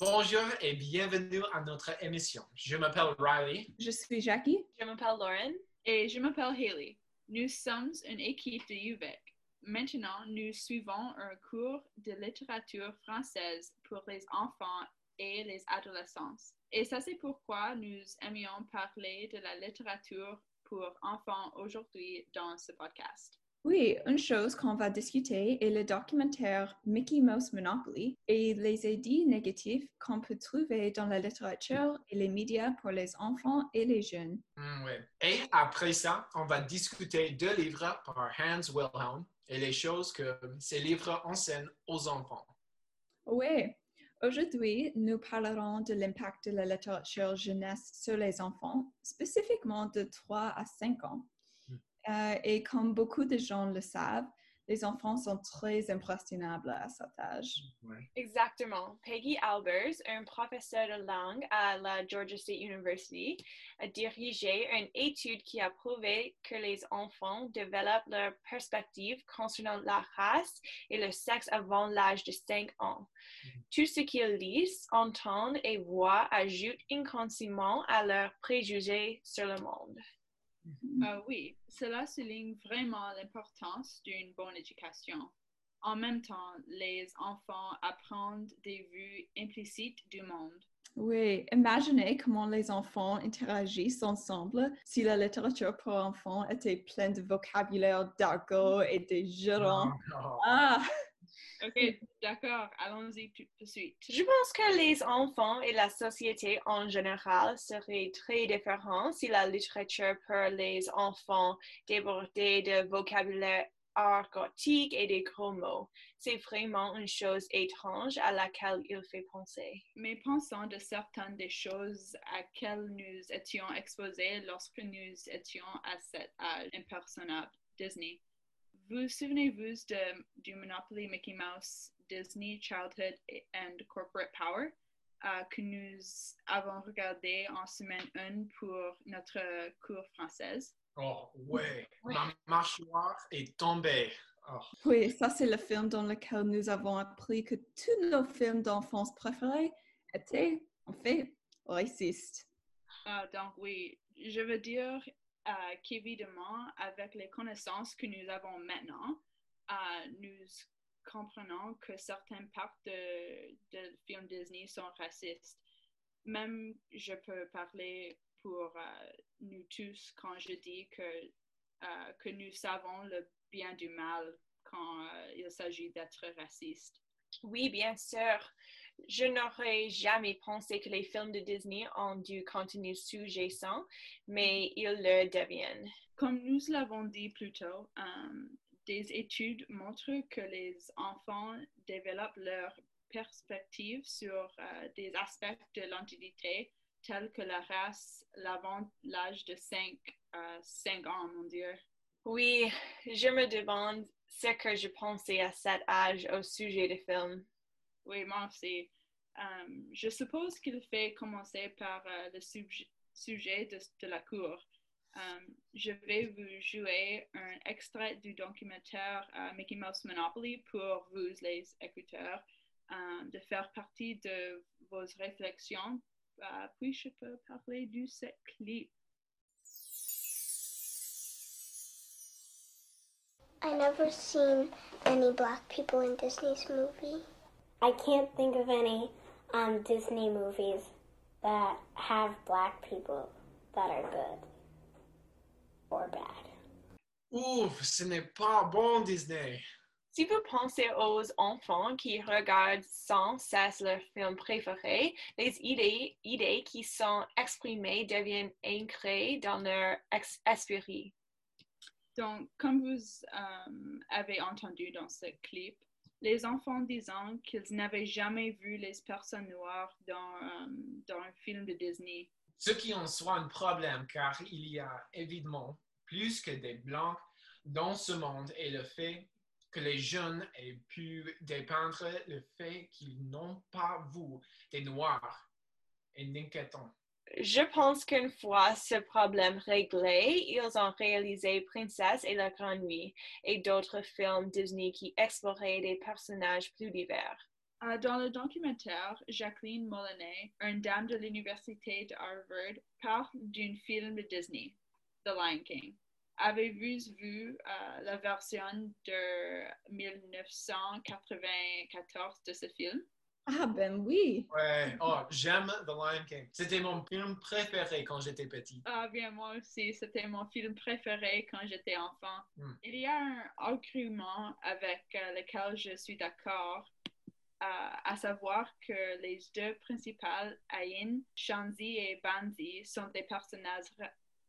Bonjour et bienvenue à notre émission. Je m'appelle Riley. Je suis Jackie. Je m'appelle Lauren. Et je m'appelle Haley. Nous sommes une équipe de UVEC. Maintenant, nous suivons un cours de littérature française pour les enfants et les adolescents. Et ça, c'est pourquoi nous aimions parler de la littérature pour enfants aujourd'hui dans ce podcast. Oui, une chose qu'on va discuter est le documentaire Mickey Mouse Monopoly et les édits négatifs qu'on peut trouver dans la littérature et les médias pour les enfants et les jeunes. Mm, oui. Et après ça, on va discuter deux livres par Hans Wilhelm et les choses que ces livres enseignent aux enfants. Oui, aujourd'hui, nous parlerons de l'impact de la littérature jeunesse sur les enfants, spécifiquement de 3 à 5 ans. Euh, et comme beaucoup de gens le savent, les enfants sont très impressionnables à cet âge. Exactement. Peggy Albers, un professeur de langue à la Georgia State University, a dirigé une étude qui a prouvé que les enfants développent leur perspective concernant la race et le sexe avant l'âge de 5 ans. Mm-hmm. Tout ce qu'ils lisent, entendent et voient ajoute inconsciemment à leurs préjugés sur le monde. Euh, oui, cela souligne vraiment l'importance d'une bonne éducation. En même temps, les enfants apprennent des vues implicites du monde. Oui, imaginez comment les enfants interagissent ensemble si la littérature pour enfants était pleine de vocabulaire d'argot et de jurons. Ah! OK, d'accord, allons-y tout de suite. Je pense que les enfants et la société en général seraient très différents si la littérature pour les enfants débordait de vocabulaire argotique et des gros mots. C'est vraiment une chose étrange à laquelle il fait penser. Mais pensons de certaines des choses à quelles nous étions exposés lorsque nous étions à cet âge impersonnable, Disney. Vous souvenez-vous du Monopoly Mickey Mouse Disney Childhood and Corporate Power euh, que nous avons regardé en semaine 1 pour notre cours française? Oh, ouais, ma mâchoire est tombée. Oh. Oui, ça c'est le film dans lequel nous avons appris que tous nos films d'enfance préférés étaient en fait racistes. Uh, donc oui, je veux dire euh, qu'évidemment, avec les connaissances que nous avons maintenant, euh, nous comprenons que certaines parties de, de, films Disney sont racistes. Même je peux parler pour euh, nous tous quand je dis que, que nous savons le bien du mal quand il s'agit d'être raciste. Oui, bien sûr. Je n'aurais jamais pensé que les films de Disney ont du contenu sous-jacent, mais ils le deviennent. Comme nous l'avons dit plus tôt, euh, des études montrent que les enfants développent leur perspective sur euh, des aspects de l'entité tels que la race l'avant l'âge de 5, 5 ans, mon Dieu. Oui, je me demande ce que je pensais à cet âge au sujet des films. Oui, moi. Euh, je suppose qu'il fait commencer par euh, le sujet de, la cour. Euh, je vais vous jouer un extrait du documentaire Mickey Mouse Monopoly pour vous, les écouteurs, de faire partie de vos réflexions. puis je peux parler du clip. I never seen any black people in Disney's movie. I can't think of any um, Disney movies that have black people that are good or bad. Ouf, ce n'est pas bon Disney. Si vous pensez aux enfants qui regardent sans cesse leurs films préférés, les idées, idées qui sont exprimées deviennent ancrées dans leur esprit. Donc, comme vous euh, avez entendu dans ce clip, les enfants disant qu'ils n'avaient jamais vu les personnes noires dans, euh, dans un film de Disney. Ce qui en soit un problème, car il y a évidemment plus que des blancs dans ce monde et le fait que les jeunes aient pu dépeindre le fait qu'ils n'ont pas vu des noirs est inquiétant. Je pense qu'une fois ce problème réglé, ils ont réalisé Princesse et la Grande Nuit et d'autres films Disney qui exploraient des personnages plus divers. Euh, dans le documentaire, Jacqueline Molyneux, une dame de l'université de Harvard, parle d'un film Disney, The Lion King. Avez-vous vu euh, la version de 1994 de ce film? Ah ben oui. Ouais, oh, j'aime The Lion King. C'était mon film préféré quand j'étais petit. Ah bien, moi aussi, c'était mon film préféré quand j'étais enfant. Hmm. Il y a un argument avec euh, lequel je suis d'accord, euh, à savoir que les deux principales, Ayin, Shanzi et Banzi, sont des personnages,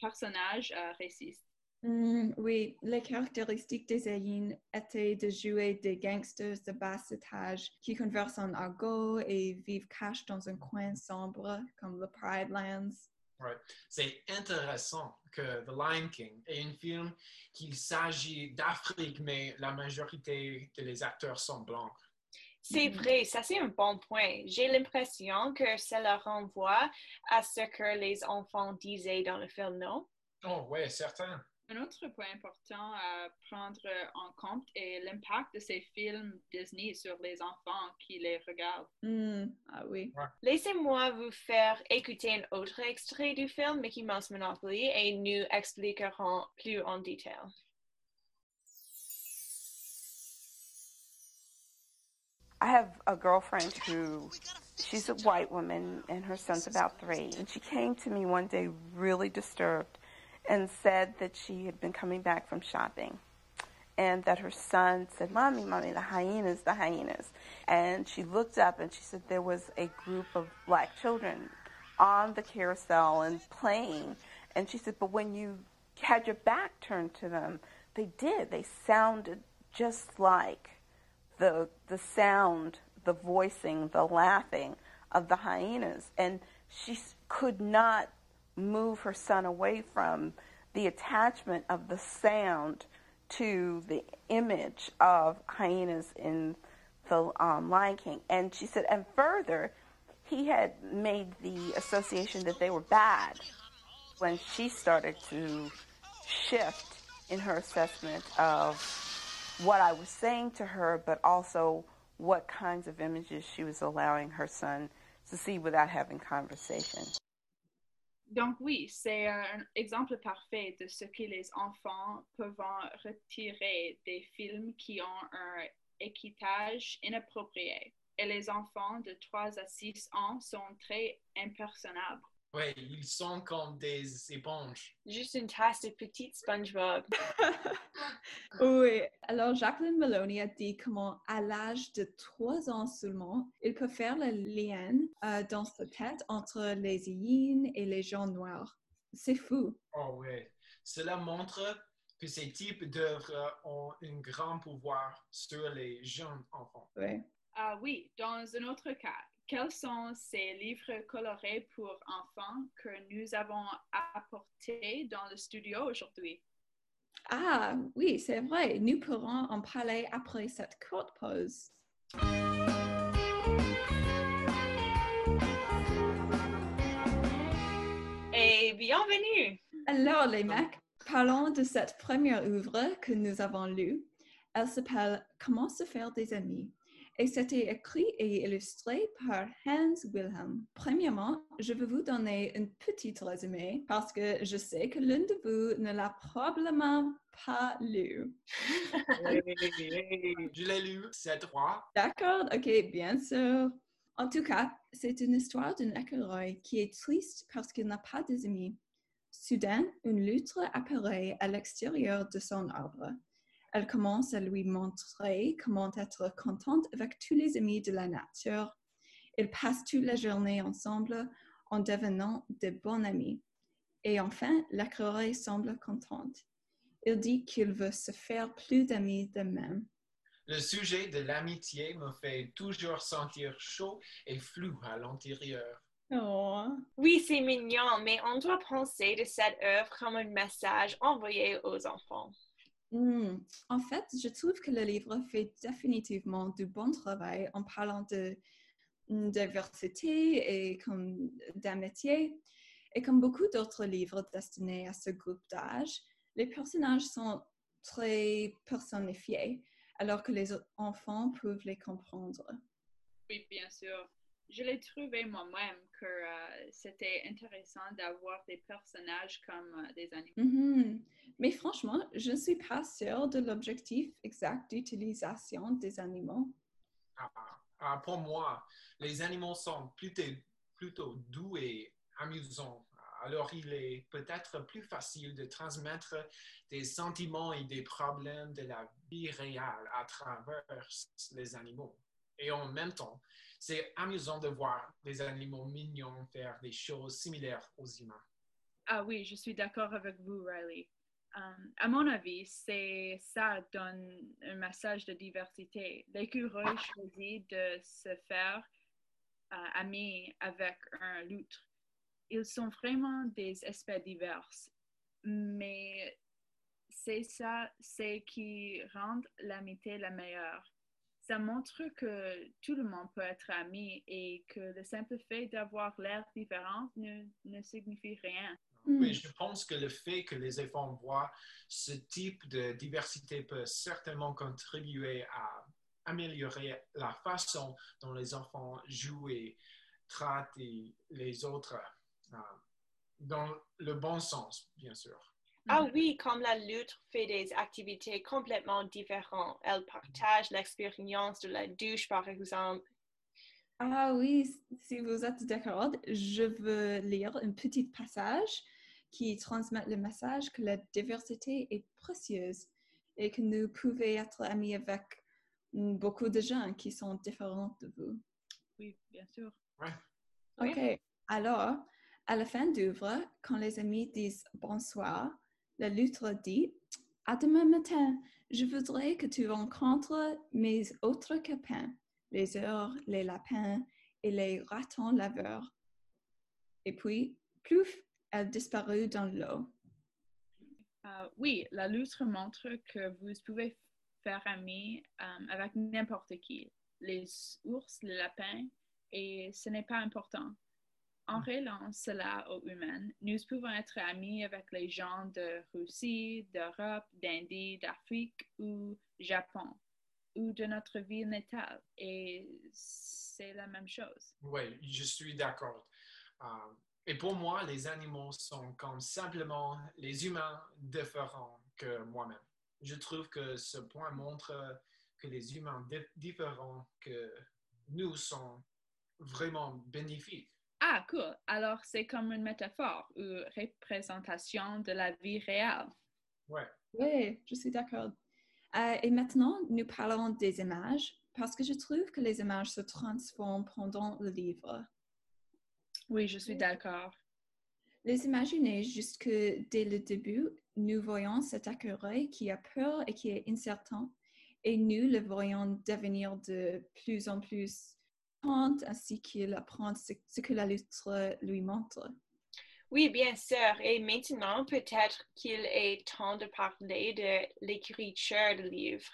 personnages euh, racistes. Hmm, oui, les caractéristiques des Aïns étaient de jouer des gangsters de bas étage qui conversent en argot et vivent cachés dans un coin sombre comme le Pride Lands. Ouais. C'est intéressant que The Lion King est un film qu'il s'agit d'Afrique, mais la majorité des acteurs sont blancs. C'est Mhm. vrai, ça c'est un bon point. J'ai l'impression que cela renvoie à ce que les enfants disaient dans le film, non? Oh, ouais, certain. Un autre point important à prendre en compte est l'impact de ces films Disney sur les enfants qui les regardent. Hmm, ah oui. Laissez-moi vous faire écouter un autre extrait du film Mickey Mouse Monopoly et nous expliquerons plus en détail. I have a girlfriend who she's a white woman and her son's about three. And she came to me one day really disturbed and said that she had been coming back from shopping and that her son said, Mommy, Mommy, the hyenas, the hyenas. And she looked up and she said there was a group of black children on the carousel and playing. And she said, But when you had your back turned to them, they did. They sounded just like the the sound, the voicing, the laughing of the hyenas, and she could not move her son away from the attachment of the sound to the image of hyenas in the um, Lion King. And she said, and further, he had made the association that they were bad when she started to shift in her assessment of what I was saying to her, but also what kinds of images she was allowing her son to see without having conversation. Donc oui, c'est un exemple parfait de ce que les enfants peuvent en retirer des films qui ont un équitage inapproprié. Et les enfants de 3 à 6 ans sont très impersonables. Ouais, ils sont comme des éponges. Juste une tasse de petite SpongeBob. Oui. Alors, Jacqueline Maloney a dit comment, à l'âge de 3 ans seulement, il peut faire le lien euh, dans sa tête entre les hyènes et les gens noirs. C'est fou. Oh, ouais. Cela montre que ces types d'œuvres ont un grand pouvoir sur les jeunes enfants. Oui. Ah oui, dans un autre cas, quels sont ces livres colorés pour enfants que nous avons apportés dans le studio aujourd'hui? Ah, oui, c'est vrai. Nous pourrons en parler après cette courte pause. Et bienvenue! Alors, les mecs, parlons de cette première œuvre que nous avons lue. Elle s'appelle Comment se faire des amis et c'était écrit et illustré par Hans Wilhelm. Premièrement, je vais vous donner un petit résumé parce que je sais que l'un de vous ne l'a probablement pas lu. Je l'ai lu, c'est droit. D'accord, ok, bien sûr. En tout cas, c'est une histoire d'un écureuil qui est triste parce qu'il n'a pas d'amis. Soudain, une loutre apparaît à l'extérieur de son arbre. Elle commence à lui montrer comment être contente avec tous les amis de la nature. Ils passent toute la journée ensemble en devenant de bons amis. Et enfin, l'écureuil semble contente. Il dit qu'il veut se faire plus d'amis de même. Le sujet de l'amitié me fait toujours sentir chaud et flou à l'intérieur. Oh. Oui, c'est mignon, mais on doit penser de cette œuvre comme un message envoyé aux enfants. Hmm. En fait, je trouve que le livre fait définitivement du bon travail en parlant de mm, diversité et comme d'amitié. Et comme beaucoup d'autres livres destinés à ce groupe d'âge, les personnages sont très personnifiés, alors que les enfants peuvent les comprendre. Oui, bien sûr. Je l'ai trouvé moi-même que euh, c'était intéressant d'avoir des personnages comme euh, des animaux. Mhm. Mais franchement, je ne suis pas sûre de l'objectif exact d'utilisation des animaux. Ah, ah, pour moi, les animaux sont plutôt, plutôt doux et amusants. Alors, il est peut-être plus facile de transmettre des sentiments et des problèmes de la vie réelle à travers les animaux. Et en même temps, c'est amusant de voir des animaux mignons faire des choses similaires aux humains. Ah oui, je suis d'accord avec vous, Riley. Um, à mon avis, c'est ça donne un message de diversité. L'écureuil choisit de se faire euh, ami avec un loutre. Ils sont vraiment des espèces diverses, mais c'est ça, c'est qui rend l'amitié la meilleure ça montre que tout le monde peut être ami et que le simple fait d'avoir l'air différent ne, ne, signifie rien. Oui, hmm. je pense que le fait que les enfants voient ce type de diversité peut certainement contribuer à améliorer la façon dont les enfants jouent et traitent les autres euh, dans le bon sens, bien sûr. Ah mm-hmm. oui, comme la lutte fait des activités complètement différentes. Elle partage l'expérience de la douche, par exemple. Ah oui, si vous êtes d'accord, je veux lire un petit passage qui transmet le message que la diversité est précieuse et que nous pouvons être amis avec beaucoup de gens qui sont différents de vous. Oui, bien sûr. OK. Alors, à la fin d'œuvre, quand les amis disent bonsoir, la loutre dit À demain matin, je voudrais que tu rencontres mes autres copains, les heures, les lapins et les ratons laveurs. Et puis, plouf, elle disparut dans l'eau. Euh, oui, la loutre montre que vous pouvez faire ami euh, avec n'importe qui, les ours, les lapins, et ce n'est pas important. En relant cela aux humains, nous pouvons être amis avec les gens de Russie, d'Europe, d'Indie, d'Afrique ou Japon ou de notre ville natale. Et c'est la même chose. Oui, je suis d'accord. Euh, et pour moi, les animaux sont comme simplement les humains différents que moi-même. Je trouve que ce point montre que les humains différents que nous sont vraiment bénéfiques. Ah, cool. Alors, c'est comme une métaphore ou représentation de la vie réelle. Ouais. Oui, je suis d'accord. Euh, et maintenant, nous parlons des images parce que je trouve que les images se transforment pendant le livre. Oui, je suis d'accord. Les imaginer jusque dès le début, nous voyons cet écureuil qui a peur et qui est incertain, et nous le voyons devenir de plus en plus ainsi qu'il apprend ce, que la lettre lui montre. Oui, bien sûr. Et maintenant, peut-être qu'il est temps de parler de l'écriture du livre.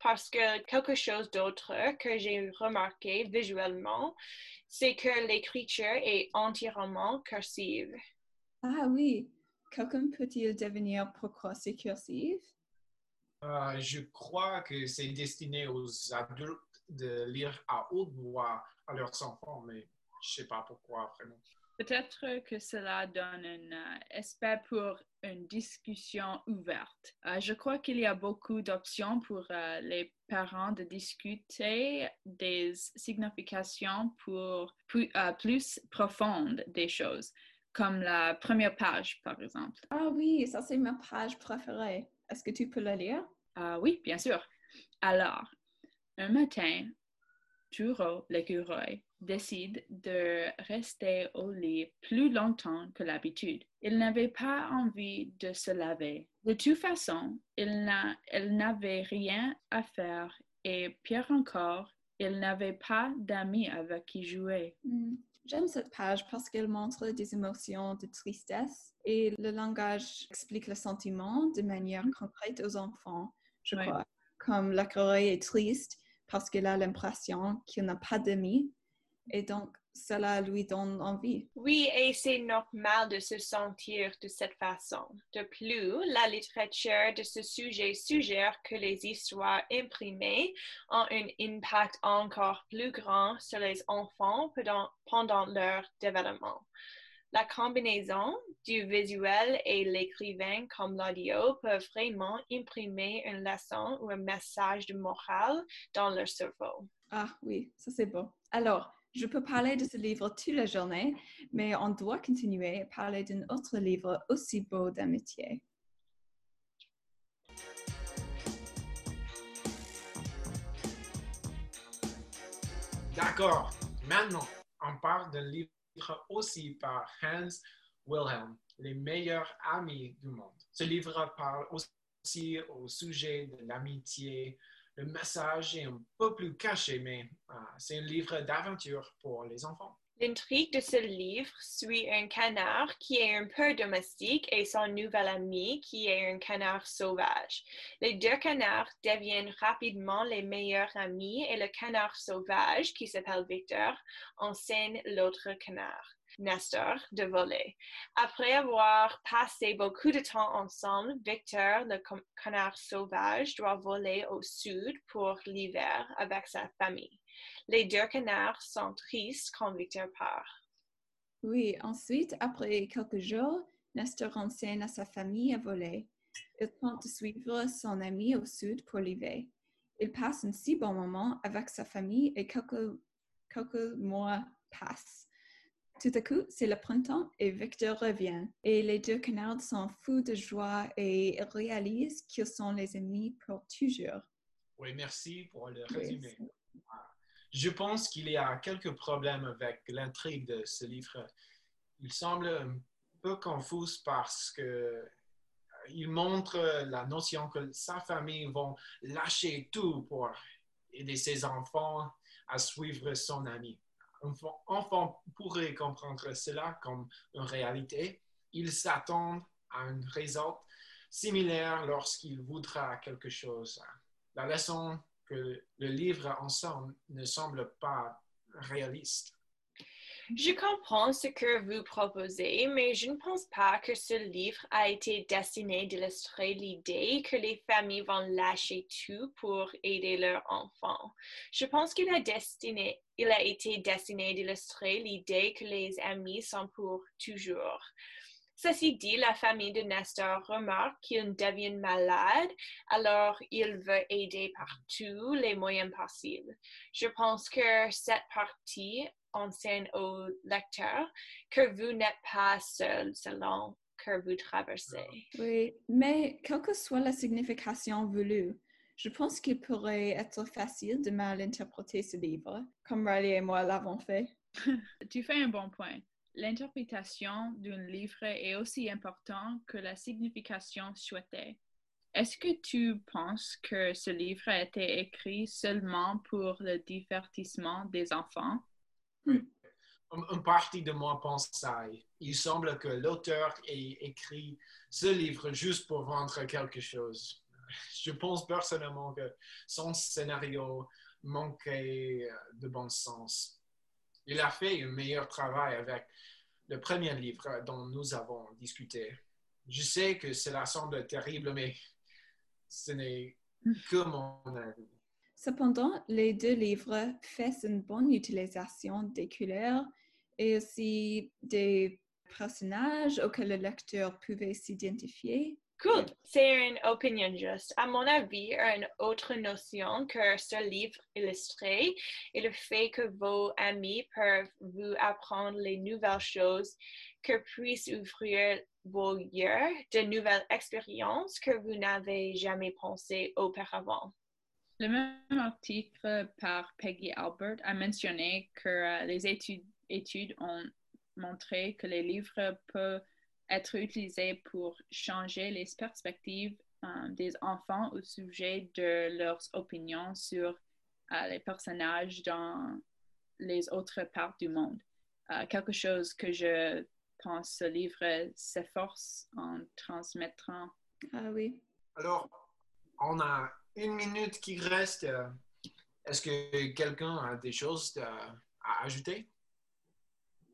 Parce que quelque chose d'autre que j'ai remarqué visuellement, c'est que l'écriture est entièrement cursive. Ah oui. Quelqu'un peut-il devenir pourquoi c'est cursive? Euh, je crois que c'est destiné aux adultes de lire à haute voix à leurs enfants, mais je ne sais pas pourquoi vraiment. Peut-être que cela donne un euh, espace pour une discussion ouverte. Euh, je crois qu'il y a beaucoup d'options pour euh, les parents de discuter des significations pour plus, plus profondes des choses, comme la première page, par exemple. Ah oui, ça c'est ma page préférée. Est-ce que tu peux la lire? oui, bien sûr. Alors, un matin, Turo, l'écureuil, décide de rester au lit plus longtemps que l'habitude. Il n'avait pas envie de se laver. De toute façon, il n'avait rien à faire et pire encore, il n'avait pas d'amis avec qui jouer. Hmm. J'aime cette page parce qu'elle montre des émotions de tristesse et le langage explique le sentiment de manière hmm. concrète aux enfants, je crois. Comme l'écureuil est triste, parce qu'il a l'impression qu'il n'a pas d'amis. Et donc, cela lui donne envie. Oui, et c'est normal de se sentir de cette façon. De plus, la littérature de ce sujet suggère que les histoires imprimées ont un impact encore plus grand sur les enfants pendant leur développement. La combinaison du visuel et l'écrivain comme l'audio peuvent vraiment imprimer une leçon ou un message de morale dans leur cerveau. Ah oui, ça c'est beau. Alors, je peux parler de ce livre toute la journée, mais on doit continuer à parler d'un autre livre aussi beau d'amitié. D'accord. Maintenant, on parle d'un livre aussi par Hans Wilhelm, Les meilleurs amis du monde. Ce livre parle aussi au sujet de l'amitié. Le message est un peu plus caché, mais euh, c'est un livre d'aventure pour les enfants. L'intrigue de ce livre suit un canard qui est un peu domestique et son nouvel ami qui est un canard sauvage. Les deux canards deviennent rapidement les meilleurs amis et le canard sauvage, qui s'appelle Victor, enseigne l'autre canard. Nestor de voler. Après avoir passé beaucoup de temps ensemble, Victor, le canard sauvage, doit voler au sud pour l'hiver avec sa famille. Les deux canards sont tristes quand Victor part. Oui, ensuite, après quelques jours, Nestor enseigne à sa famille à voler. Il tente de suivre son ami au sud pour l'hiver. Il passe un si bon moment avec sa famille et quelques, quelques mois passent. Tout à coup, c'est le printemps et Victor revient. Et les deux canards sont fous de joie et réalisent qu'ils sont les amis pour toujours. Oui, merci pour le résumé. Je pense qu'il y a quelques problèmes avec l'intrigue de ce livre. Il semble un peu confus parce que euh, il montre la notion que sa famille va lâcher tout pour aider ses enfants à suivre son ami un enfant pourrait comprendre cela comme une réalité. Il s'attend à un résultat similaire lorsqu'il voudra quelque chose. La leçon le livre ensemble ne semble pas réaliste. Je comprends ce que vous proposez, mais je ne pense pas que ce livre a été destiné d'illustrer l'idée que les familles vont lâcher tout pour aider leurs enfants. Je pense qu'il a été destiné d'illustrer l'idée que les amis sont pour toujours. Ceci dit, la famille de Nestor remarque qu'il devient malade, alors il veut aider par tous les moyens possibles. Je pense que cette partie enseigne au lecteur que vous n'êtes pas seul selon que vous traversez. Oui, mais quelle que soit la signification voulue, je pense qu'il pourrait être facile de mal interpréter ce livre, comme Riley et moi l'avons fait. tu fais un bon point. L'interprétation d'un livre est aussi importante que la signification souhaitée. Est-ce que tu penses que ce livre a été écrit seulement pour le divertissement des enfants? Une, partie de moi pense ça. Il semble que l'auteur ait écrit ce livre juste pour vendre quelque chose. Je pense personnellement que son scénario manquait de bon sens. Il a fait un meilleur travail avec le premier livre dont nous avons discuté. Je sais que cela semble terrible, mais ce n'est que mon avis. Cependant, les deux livres font une bonne utilisation des couleurs et aussi des personnages auxquels le lecteur pouvait s'identifier. Cool, c'est une opinion juste. À mon avis, une autre notion que ce livre illustré est le fait que vos amis peuvent vous apprendre les nouvelles choses que puissent ouvrir vos yeux, de nouvelles expériences que vous n'avez jamais pensées auparavant. Le même article par Peggy Albert a mentionné que euh, les études, ont montré que les livres peuvent être utilisés pour changer les perspectives euh, des enfants au sujet de leurs opinions sur euh, les personnages dans les autres parts du monde. quelque chose que je pense ce livre s'efforce en transmettant. Ah oui. Alors, on a une minute qui reste. Euh, est-ce que quelqu'un a des choses à ajouter?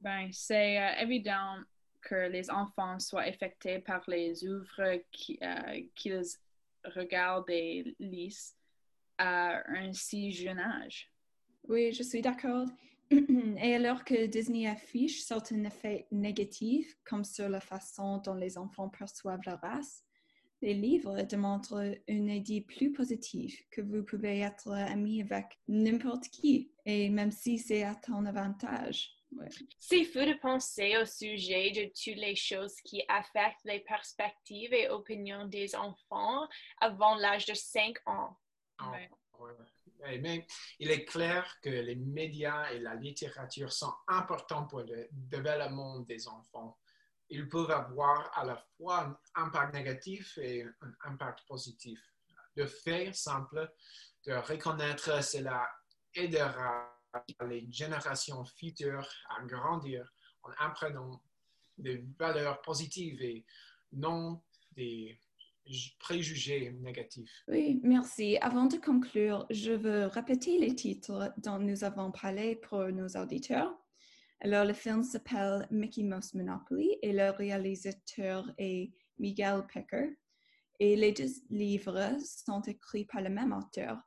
Ben, c'est euh, évident que les enfants soient affectés par les œuvres euh, qu'ils regardent et lisent à un si jeune âge. Oui, je suis d'accord. Et alors que Disney affiche certains effets négatifs, comme sur la façon dont les enfants perçoivent la race, les livres démontrent une idée plus positive, que vous pouvez être ami avec n'importe qui, et même si c'est à ton avantage. Ouais. C'est fou de penser au sujet de toutes les choses qui affectent les perspectives et opinions des enfants avant l'âge de 5 ans. Ah, Ouais. ouais. Ouais, Mais il est clair que les médias et la littérature sont importants pour le développement des enfants. Ils peuvent avoir à la fois un impact négatif et un impact positif. Le fait simple de reconnaître cela aidera les générations futures à grandir en apprenant des valeurs positives et non des préjugés négatifs. Oui, merci. Avant de conclure, je veux répéter les titres dont nous avons parlé pour nos auditeurs. Alors, le film s'appelle Mickey Mouse Monopoly et le réalisateur est Miguel Pecker. Et les deux livres sont écrits par le même auteur.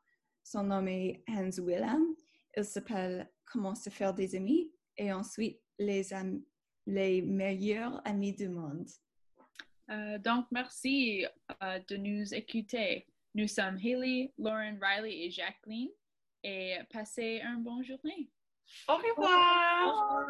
Son nom est Hans Wilhelm. Il s'appelle Comment se faire des amis et ensuite Les, am- les meilleurs amis du monde. Euh, donc, merci euh, de nous écouter. Nous sommes Haley, Lauren, Riley et Jacqueline et passez une bonne journée. Au revoir!